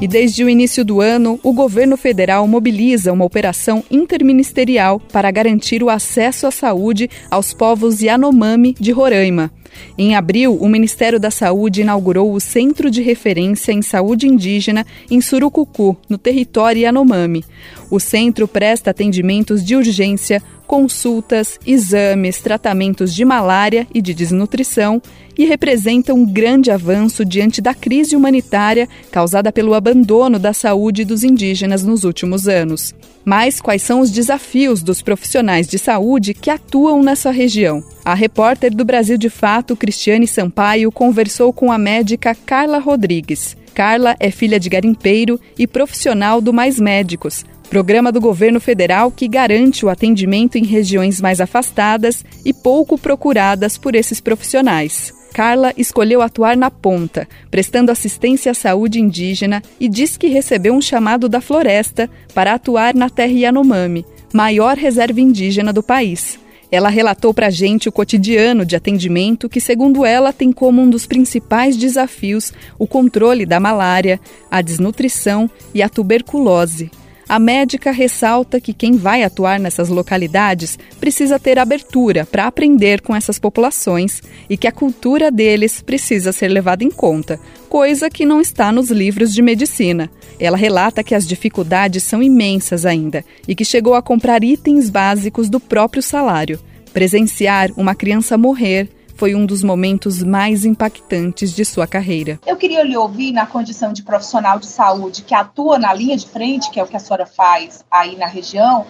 E desde o início do ano, o governo federal mobiliza uma operação interministerial para garantir o acesso à saúde aos povos Yanomami de Roraima. Em abril, o Ministério da Saúde inaugurou o Centro de Referência em Saúde Indígena em Surucucu, no território Yanomami. O centro presta atendimentos de urgência, consultas, exames, tratamentos de malária e de desnutrição e representa um grande avanço diante da crise humanitária causada pelo abandono da saúde dos indígenas nos últimos anos. Mas quais são os desafios dos profissionais de saúde que atuam nessa região? A repórter do Brasil de Fato, Cristiane Sampaio, conversou com a médica Carla Rodrigues. Carla é filha de garimpeiro e profissional do Mais Médicos, programa do governo federal que garante o atendimento em regiões mais afastadas e pouco procuradas por esses profissionais. Carla escolheu atuar na ponta, prestando assistência à saúde indígena e diz que recebeu um chamado da floresta para atuar na terra Yanomami, maior reserva indígena do país. Ela relatou para a gente o cotidiano de atendimento que, segundo ela, tem como um dos principais desafios o controle da malária, a desnutrição e a tuberculose. A médica ressalta que quem vai atuar nessas localidades precisa ter abertura para aprender com essas populações e que a cultura deles precisa ser levada em conta, coisa que não está nos livros de medicina. Ela relata que as dificuldades são imensas ainda e que chegou a comprar itens básicos do próprio salário. Presenciar uma criança morrer foi um dos momentos mais impactantes de sua carreira. Eu queria lhe ouvir na condição de profissional de saúde que atua na linha de frente, que é o que a senhora faz aí na região,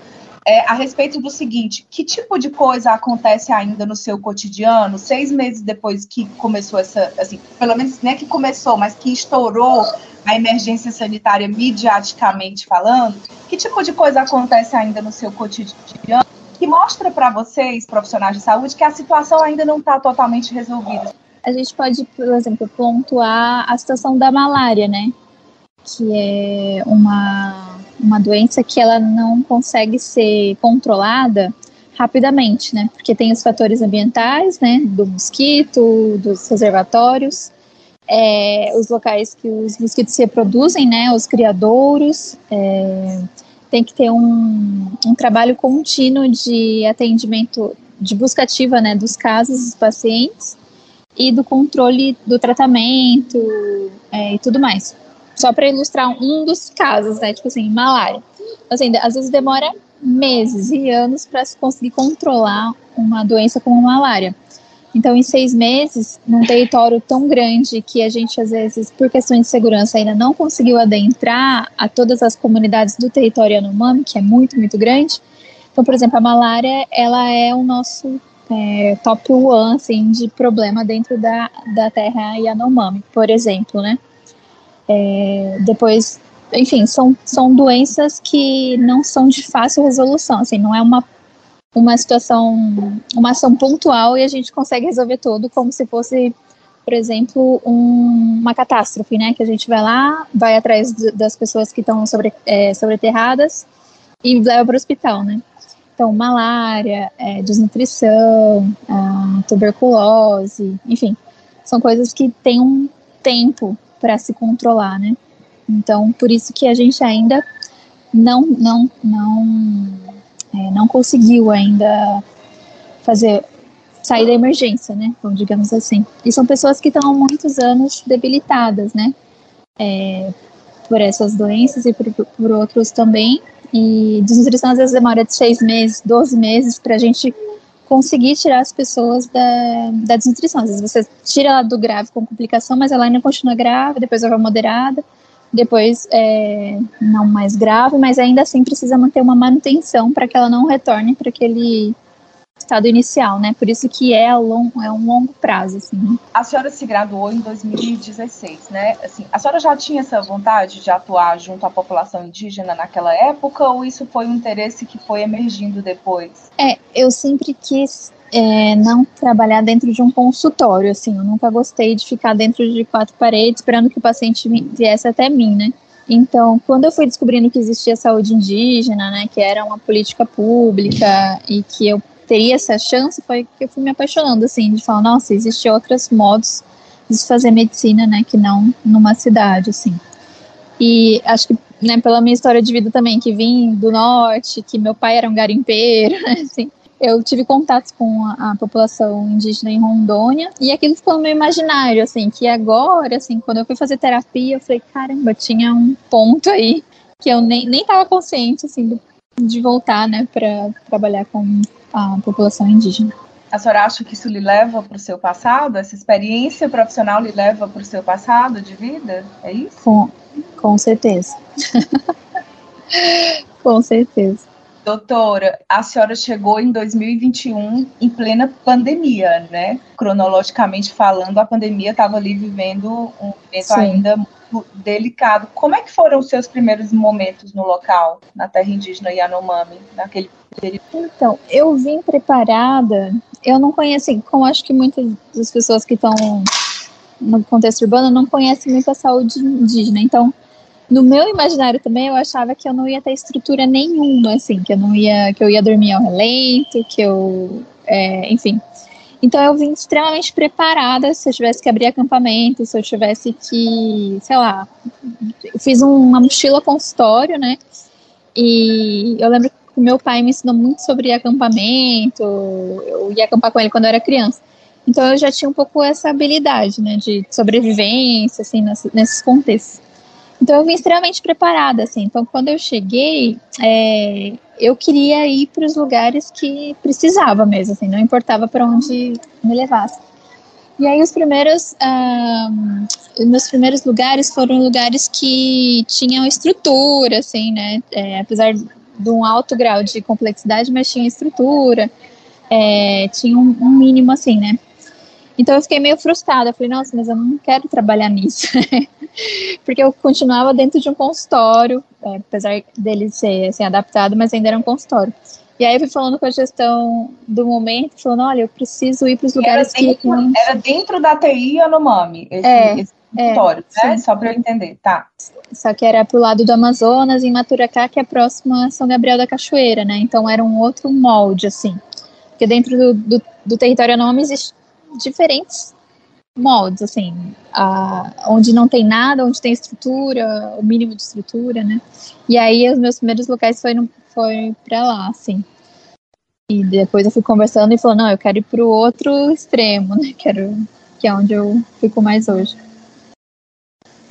é, a respeito do seguinte: que tipo de coisa acontece ainda no seu cotidiano, seis meses depois que começou essa, assim, pelo menos não é que começou, mas que estourou a emergência sanitária mediaticamente falando? Que tipo de coisa acontece ainda no seu cotidiano que mostra para vocês, profissionais de saúde, que a situação ainda não está totalmente resolvida. A gente pode, por exemplo, pontuar a situação da malária, né? Que é uma, uma doença que ela não consegue ser controlada rapidamente, né? Porque tem os fatores ambientais, né? Do mosquito, dos reservatórios, é, os locais que os mosquitos se reproduzem, né? Os criadouros, é, tem que ter um, um trabalho contínuo de atendimento, de busca ativa né, dos casos dos pacientes e do controle do tratamento é, e tudo mais. Só para ilustrar um dos casos, né, tipo assim, malária. Assim, às vezes demora meses e anos para se conseguir controlar uma doença como malária. Então, em seis meses, num território tão grande que a gente, às vezes, por questões de segurança, ainda não conseguiu adentrar a todas as comunidades do território Yanomami, que é muito, muito grande. Então, por exemplo, a malária, ela é o nosso é, top one, assim, de problema dentro da, da terra Yanomami, por exemplo, né? É, depois, enfim, são, são doenças que não são de fácil resolução, assim, não é uma uma situação, uma ação pontual e a gente consegue resolver tudo como se fosse, por exemplo, um, uma catástrofe, né? Que a gente vai lá, vai atrás das pessoas que estão sobre, é, sobreterradas e leva para o hospital, né? Então, malária, é, desnutrição, tuberculose, enfim, são coisas que têm um tempo para se controlar, né? Então, por isso que a gente ainda não, não, não, é, não conseguiu ainda fazer sair da emergência, né? Então, digamos assim. E são pessoas que estão há muitos anos debilitadas, né? É, por essas doenças e por, por outros também. E desnutrição às vezes demora de seis meses, 12 meses para a gente conseguir tirar as pessoas da, da desnutrição. Às vezes você tira ela do grave com complicação, mas ela ainda continua grave, depois ela vai moderada, depois é, não mais grave, mas ainda assim precisa manter uma manutenção para que ela não retorne para aquele estado inicial, né? Por isso que é, long, é um longo prazo, assim. A senhora se graduou em 2016, né? Assim, a senhora já tinha essa vontade de atuar junto à população indígena naquela época ou isso foi um interesse que foi emergindo depois? É, eu sempre quis é, não trabalhar dentro de um consultório, assim, eu nunca gostei de ficar dentro de quatro paredes esperando que o paciente viesse até mim, né? Então, quando eu fui descobrindo que existia saúde indígena, né, que era uma política pública e que eu teria essa chance, foi que eu fui me apaixonando, assim, de falar, nossa, existem outros modos de se fazer medicina, né, que não numa cidade, assim. E acho que, né, pela minha história de vida também, que vim do norte, que meu pai era um garimpeiro, assim, eu tive contatos com a, a, população indígena em Rondônia e aquilo ficou no meu imaginário, assim, que agora, assim, quando eu fui fazer terapia, eu falei, caramba, tinha um ponto aí que eu nem, nem tava consciente, assim, do, de voltar, né, para trabalhar com a população indígena. A senhora acha que isso lhe leva para o seu passado? Essa experiência profissional lhe leva para o seu passado de vida? É isso? Com, com certeza. com certeza. Doutora, a senhora chegou em 2021 em plena pandemia, né? Cronologicamente falando, a pandemia estava ali vivendo um momento Sim. ainda muito delicado. Como é que foram os seus primeiros momentos no local, na terra indígena Yanomami, naquele período? Então, eu vim preparada, eu não conheço, assim, como acho que muitas das pessoas que estão no contexto urbano não conhecem muito a saúde indígena, então no meu imaginário também eu achava que eu não ia ter estrutura nenhuma, assim, que eu não ia, que eu ia dormir ao relento, que eu, é, enfim. Então eu vim extremamente preparada se eu tivesse que abrir acampamento, se eu tivesse que, sei lá, fiz uma mochila consultório, né? E eu lembro que o meu pai me ensinou muito sobre acampamento, eu ia acampar com ele quando eu era criança. Então eu já tinha um pouco essa habilidade, né, de sobrevivência, assim, nesses contextos. Então eu vim extremamente preparada, assim. Então quando eu cheguei, é, eu queria ir para os lugares que precisava mesmo, assim, não importava para onde me levasse. E aí os primeiros, os meus primeiros lugares foram lugares que tinham estrutura, assim, né? É, apesar de um alto grau de complexidade, mas tinha estrutura, é, tinha um, um mínimo, assim, né? Então eu fiquei meio frustrada. Eu falei, nossa, mas eu não quero trabalhar nisso. Porque eu continuava dentro de um consultório, é, apesar dele ser assim, adaptado, mas ainda era um consultório. E aí eu fui falando com a gestão do momento, falando, olha, eu preciso ir para os lugares era dentro, que. Era dentro da TI Yanomami, esse, é, esse consultório, é, né? Sim. Só para eu entender, tá. Só que era para o lado do Amazonas, em Maturacá, que é próximo a São Gabriel da Cachoeira, né? Então era um outro molde, assim. Porque dentro do, do, do território Yanomami existe diferentes moldes, assim, a, onde não tem nada, onde tem estrutura, o mínimo de estrutura, né? E aí os meus primeiros locais foi, no, foi pra lá, assim. E depois eu fui conversando e falou, não, eu quero ir pro outro extremo, né? Quero, que é onde eu fico mais hoje.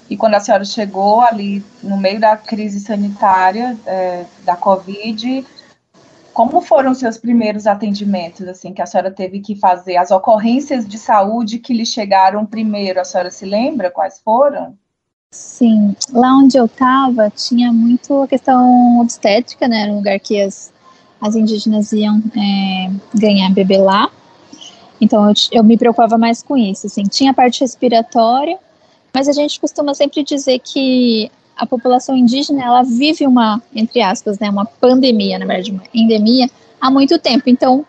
E quando a senhora chegou ali no meio da crise sanitária é, da Covid, como foram os seus primeiros atendimentos, assim, que a senhora teve que fazer? As ocorrências de saúde que lhe chegaram primeiro, a senhora se lembra quais foram? Sim, lá onde eu estava tinha muito a questão obstétrica, né? Era um lugar que as, as indígenas iam é, ganhar bebê lá. Então eu, eu me preocupava mais com isso. Assim. Tinha a parte respiratória, mas a gente costuma sempre dizer que a população indígena ela vive uma, entre aspas, né, uma pandemia, na verdade, uma endemia, há muito tempo. Então,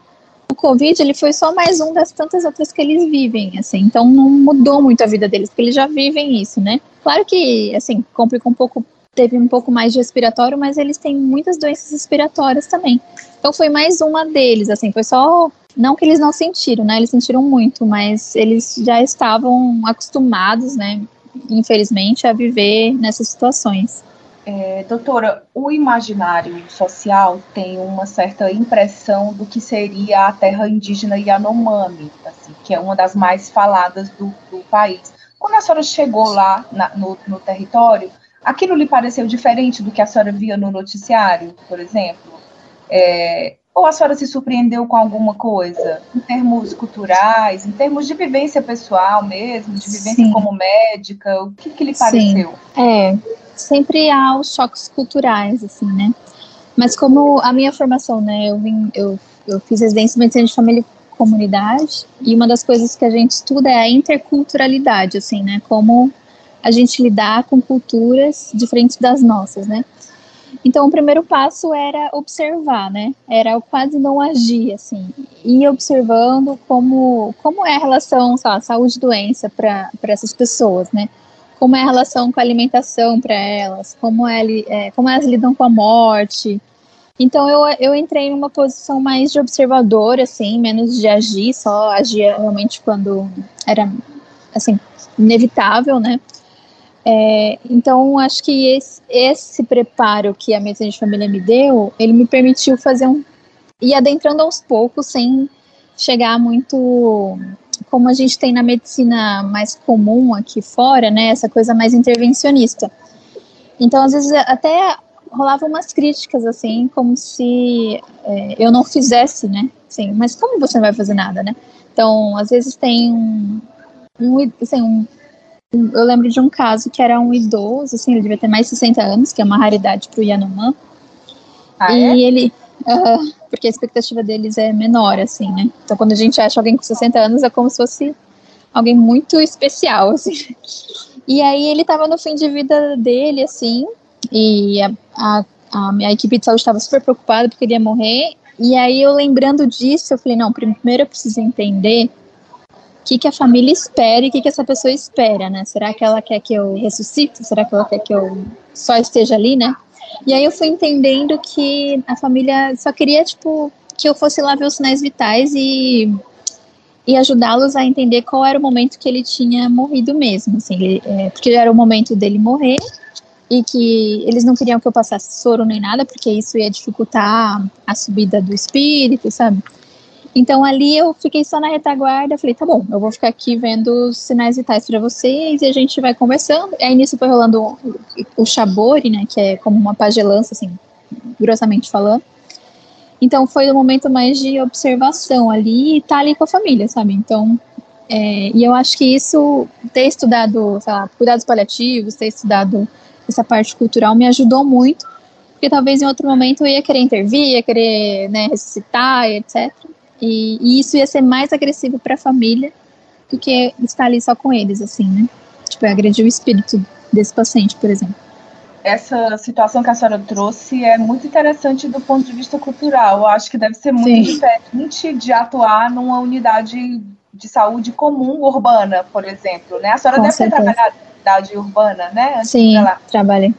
o Covid ele foi só mais um das tantas outras que eles vivem, assim. Então, não mudou muito a vida deles, porque eles já vivem isso, né? Claro que, assim, complica um pouco teve um pouco mais de respiratório, mas eles têm muitas doenças respiratórias também. Então foi mais uma deles, assim, foi só não que eles não sentiram, né? Eles sentiram muito, mas eles já estavam acostumados, né? Infelizmente, a viver nessas situações. É, doutora, o imaginário social tem uma certa impressão do que seria a terra indígena Yanomami, assim, que é uma das mais faladas do, do país. Quando a senhora chegou lá na, no, no território, Aquilo lhe pareceu diferente do que a senhora via no noticiário, por exemplo? É, ou a senhora se surpreendeu com alguma coisa, em termos culturais, em termos de vivência pessoal mesmo, de vivência Sim. como médica? O que, que lhe pareceu? Sim. É, sempre há os choques culturais, assim, né? Mas como a minha formação, né, eu, vim, eu, eu fiz residência em medicina de família e comunidade, e uma das coisas que a gente estuda é a interculturalidade, assim, né? Como a gente lidar com culturas diferentes das nossas, né? Então, o primeiro passo era observar, né? Era quase não agir, assim, ir observando como, como é a relação, saúde e doença para essas pessoas, né? Como é a relação com a alimentação para elas, como, é, é, como elas lidam com a morte. Então, eu, eu entrei numa posição mais de observador, assim, menos de agir, só agia realmente quando era, assim, inevitável, né? É, então, acho que esse, esse, preparo que a medicina de família me deu, ele me permitiu fazer um. ir adentrando aos poucos, sem chegar muito. como a gente tem na medicina mais comum aqui fora, né? Essa coisa mais intervencionista. Então, às vezes, até rolavam umas críticas, assim, como se é, eu não fizesse, né? Sim, mas como você não vai fazer nada, né? Então, às vezes tem um, um, assim, um eu lembro de um caso que era um idoso, assim, ele devia ter mais de 60 anos, que é uma raridade para o Yanomã. Ah, e é? ele. Uh, porque a expectativa deles é menor, assim, né? Então, quando a gente acha alguém com 60 anos, é como se fosse alguém muito especial, assim. E aí ele estava no fim de vida dele, assim, e a, a, a minha equipe de saúde estava super preocupada porque ele ia morrer. E aí eu lembrando disso, eu falei, não, primeiro eu preciso entender que, que a família espera e o que, que essa pessoa espera, né? Será que ela quer que eu ressuscite? Será que ela quer que eu só esteja ali, né? E aí eu fui entendendo que a família só queria, tipo, que eu fosse lá ver os sinais vitais e, e ajudá-los a entender qual era o momento que ele tinha morrido mesmo, assim, ele, é, porque era o momento dele morrer e que eles não queriam que eu passasse soro nem nada, porque isso ia dificultar a subida do espírito, sabe? Então ali eu fiquei só na retaguarda, falei, tá bom, eu vou ficar aqui vendo sinais vitais para vocês e a gente vai conversando. Aí nisso foi rolando o, o chabore, né, que é como uma pagelança, assim, grossamente falando. Então foi um momento mais de observação ali e tá ali com a família, sabe? Então, é, e eu acho que isso, ter estudado, sei lá, cuidados paliativos, ter estudado essa parte cultural me ajudou muito, porque talvez em outro momento eu ia querer intervir, ia querer né, ressuscitar, etc. E, e isso ia ser mais agressivo para a família do que estar ali só com eles, assim, né? Tipo, agredir o espírito desse paciente, por exemplo. Essa situação que a senhora trouxe é muito interessante do ponto de vista cultural. Eu acho que deve ser muito Sim. diferente de atuar numa unidade de saúde comum urbana, por exemplo, né? A senhora Com deve certeza. ter trabalhado em unidade urbana, né? Antes Sim, trabalhei.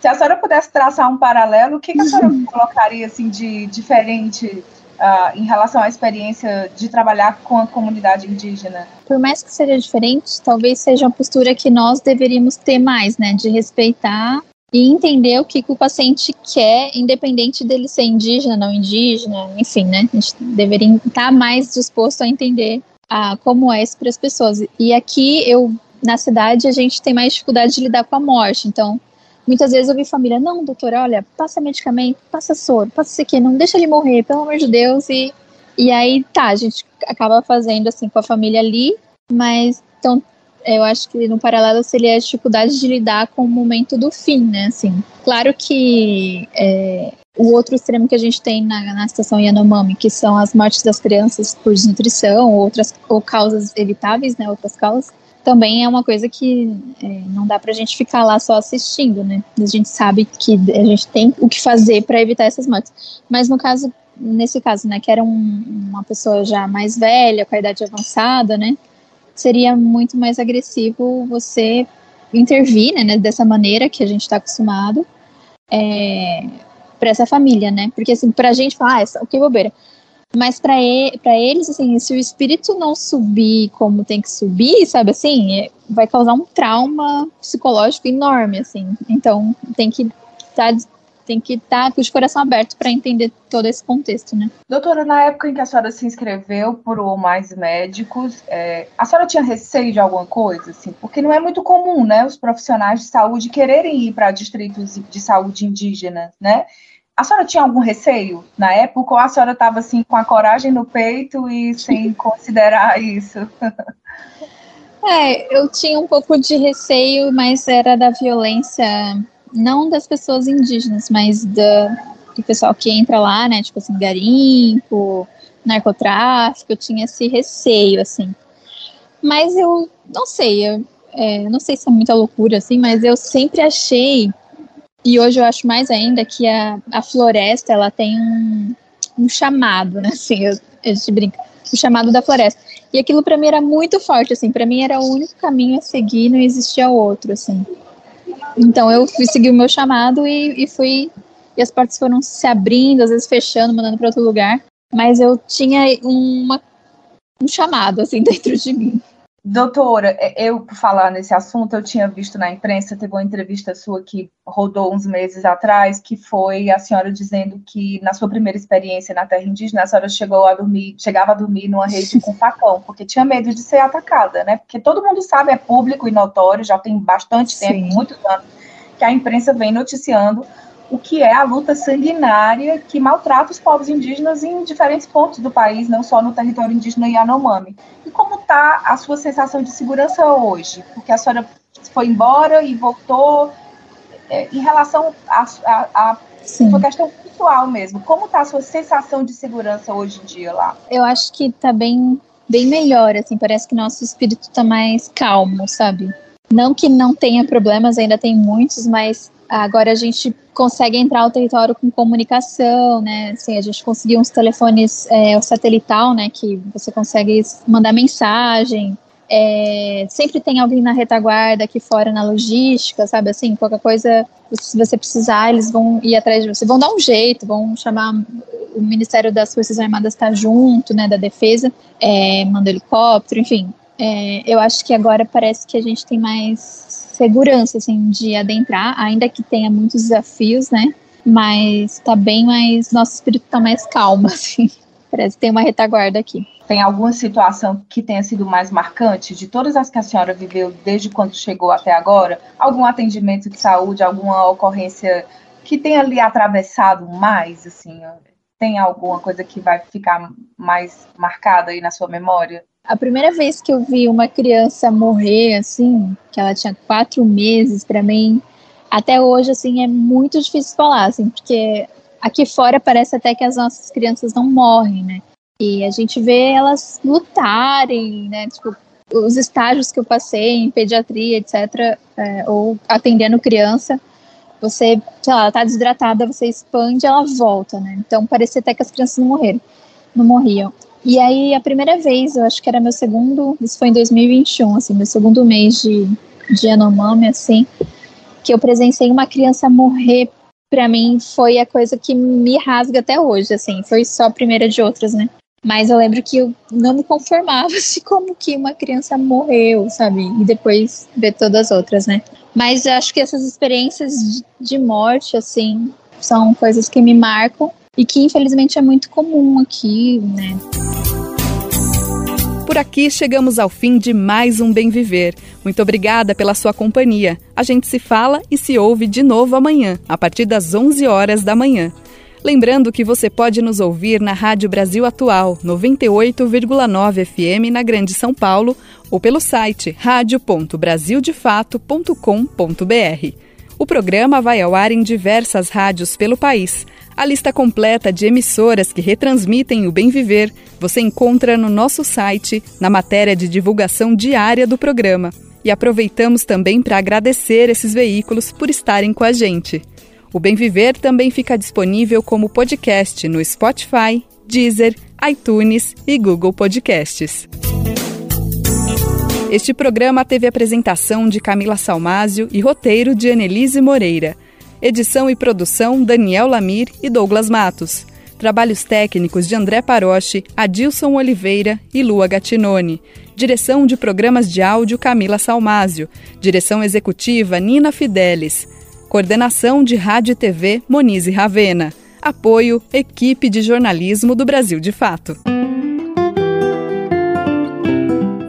Se a senhora pudesse traçar um paralelo, o que, que a senhora colocaria assim de diferente uh, em relação à experiência de trabalhar com a comunidade indígena? Por mais que seja diferente, talvez seja uma postura que nós deveríamos ter mais, né? De respeitar e entender o que, o paciente quer, independente dele ser indígena, não indígena, enfim, né? A gente deveria estar mais disposto a entender a, como é isso para as pessoas. E aqui, eu, na cidade, a gente tem mais dificuldade de lidar com a morte, então Muitas vezes eu vi família, não, doutora, olha, passa medicamento, passa soro, passa isso aqui, não deixa ele morrer, pelo amor de Deus. E, e aí, tá, a gente acaba fazendo assim com a família ali, mas então eu acho que no paralelo seria a dificuldade de lidar com o momento do fim, né? Assim, claro que é, o outro extremo que a gente tem na, na situação Yanomami, que são as mortes das crianças por desnutrição, outras ou causas evitáveis, né? Outras causas também é uma coisa que é, não dá para a gente ficar lá só assistindo, né? A gente sabe que a gente tem o que fazer para evitar essas mortes. Mas no caso nesse caso, né, que era um, uma pessoa já mais velha, com a idade avançada, né, seria muito mais agressivo você intervir, né, dessa maneira que a gente está acostumado é, para essa família, né, porque assim, para a gente falar, ah, o que bobeira, mas para ele, eles, assim, se o espírito não subir como tem que subir, sabe assim, é, vai causar um trauma psicológico enorme, assim. Então tem que estar tá, tem que estar tá com o coração aberto para entender todo esse contexto, né? Doutora, na época em que a senhora se inscreveu por o Mais Médicos, é, a senhora tinha receio de alguma coisa, assim? Porque não é muito comum, né, os profissionais de saúde quererem ir para distritos de saúde indígena, né? A senhora tinha algum receio na época ou a senhora estava assim com a coragem no peito e sem considerar isso? É, eu tinha um pouco de receio, mas era da violência, não das pessoas indígenas, mas da, do pessoal que entra lá, né? Tipo assim, garimpo, narcotráfico, eu tinha esse receio, assim. Mas eu não sei, eu é, não sei se é muita loucura, assim, mas eu sempre achei e hoje eu acho mais ainda que a, a floresta ela tem um, um chamado, né? Assim, eu, a gente brinca, o chamado da floresta. E aquilo para mim era muito forte, assim, para mim era o único caminho a seguir, não existia outro, assim. Então eu fui seguir o meu chamado e, e fui e as portas foram se abrindo, às vezes fechando, mandando para outro lugar, mas eu tinha uma, um chamado assim dentro de mim. Doutora, é, eu, por falar nesse assunto, eu tinha visto na imprensa, teve uma entrevista sua que rodou uns meses atrás, que foi a senhora dizendo que na sua primeira experiência na terra indígena, a senhora chegou a dormir, chegava a dormir numa rede com facão, porque tinha medo de ser atacada, né? Porque todo mundo sabe, é público e notório, já tem bastante Sim. tempo, muitos anos, que a imprensa vem noticiando o que é a luta sanguinária que maltrata os povos indígenas em diferentes pontos do país, não só no território indígena Yanomami. E como está a sua sensação de segurança hoje? Porque a senhora foi embora e voltou. É, em relação à sua questão pessoal mesmo, como está a sua sensação de segurança hoje em dia lá? Eu acho que está bem, bem melhor, assim, parece que nosso espírito está mais calmo, sabe? Não que não tenha problemas, ainda tem muitos, mas Agora a gente consegue entrar no território com comunicação, né? Assim, a gente conseguiu uns telefones é, satelital, né? Que você consegue mandar mensagem. É, sempre tem alguém na retaguarda aqui fora na logística, sabe? Assim, qualquer coisa, se você precisar, eles vão ir atrás de você, vão dar um jeito, vão chamar o Ministério das Forças Armadas está junto, né? Da Defesa, é, manda helicóptero, enfim. É, eu acho que agora parece que a gente tem mais segurança, assim, de adentrar, ainda que tenha muitos desafios, né? Mas tá bem mais, nosso espírito tá mais calmo, assim. Parece que tem uma retaguarda aqui. Tem alguma situação que tenha sido mais marcante de todas as que a senhora viveu desde quando chegou até agora? Algum atendimento de saúde, alguma ocorrência que tenha lhe atravessado mais, assim? Tem alguma coisa que vai ficar mais marcada aí na sua memória? A primeira vez que eu vi uma criança morrer, assim, que ela tinha quatro meses, para mim, até hoje, assim, é muito difícil falar, assim, porque aqui fora parece até que as nossas crianças não morrem, né? E a gente vê elas lutarem, né? Tipo, os estágios que eu passei em pediatria, etc., é, ou atendendo criança, você, sei lá, ela tá desidratada, você expande, ela volta, né? Então parecia até que as crianças não morreram, não morriam. E aí, a primeira vez, eu acho que era meu segundo, isso foi em 2021, assim, meu segundo mês de, de Yanomami, assim, que eu presenciei uma criança morrer, para mim, foi a coisa que me rasga até hoje, assim, foi só a primeira de outras, né? Mas eu lembro que eu não me conformava de como que uma criança morreu, sabe? E depois ver todas as outras, né? Mas eu acho que essas experiências de morte, assim, são coisas que me marcam e que infelizmente é muito comum aqui, né? Por aqui chegamos ao fim de mais um Bem Viver. Muito obrigada pela sua companhia. A gente se fala e se ouve de novo amanhã, a partir das 11 horas da manhã. Lembrando que você pode nos ouvir na Rádio Brasil Atual, 98,9 FM na Grande São Paulo, ou pelo site radio.brasildefato.com.br. O programa vai ao ar em diversas rádios pelo país. A lista completa de emissoras que retransmitem o Bem Viver você encontra no nosso site, na matéria de divulgação diária do programa. E aproveitamos também para agradecer esses veículos por estarem com a gente. O Bem Viver também fica disponível como podcast no Spotify, Deezer, iTunes e Google Podcasts. Este programa teve apresentação de Camila Salmásio e roteiro de Annelise Moreira. Edição e produção Daniel Lamir e Douglas Matos. Trabalhos técnicos de André Paroche, Adilson Oliveira e Lua Gatinone. Direção de programas de áudio Camila Salmásio. Direção executiva Nina Fidelis. Coordenação de Rádio e TV Monize Ravena. Apoio Equipe de Jornalismo do Brasil de Fato.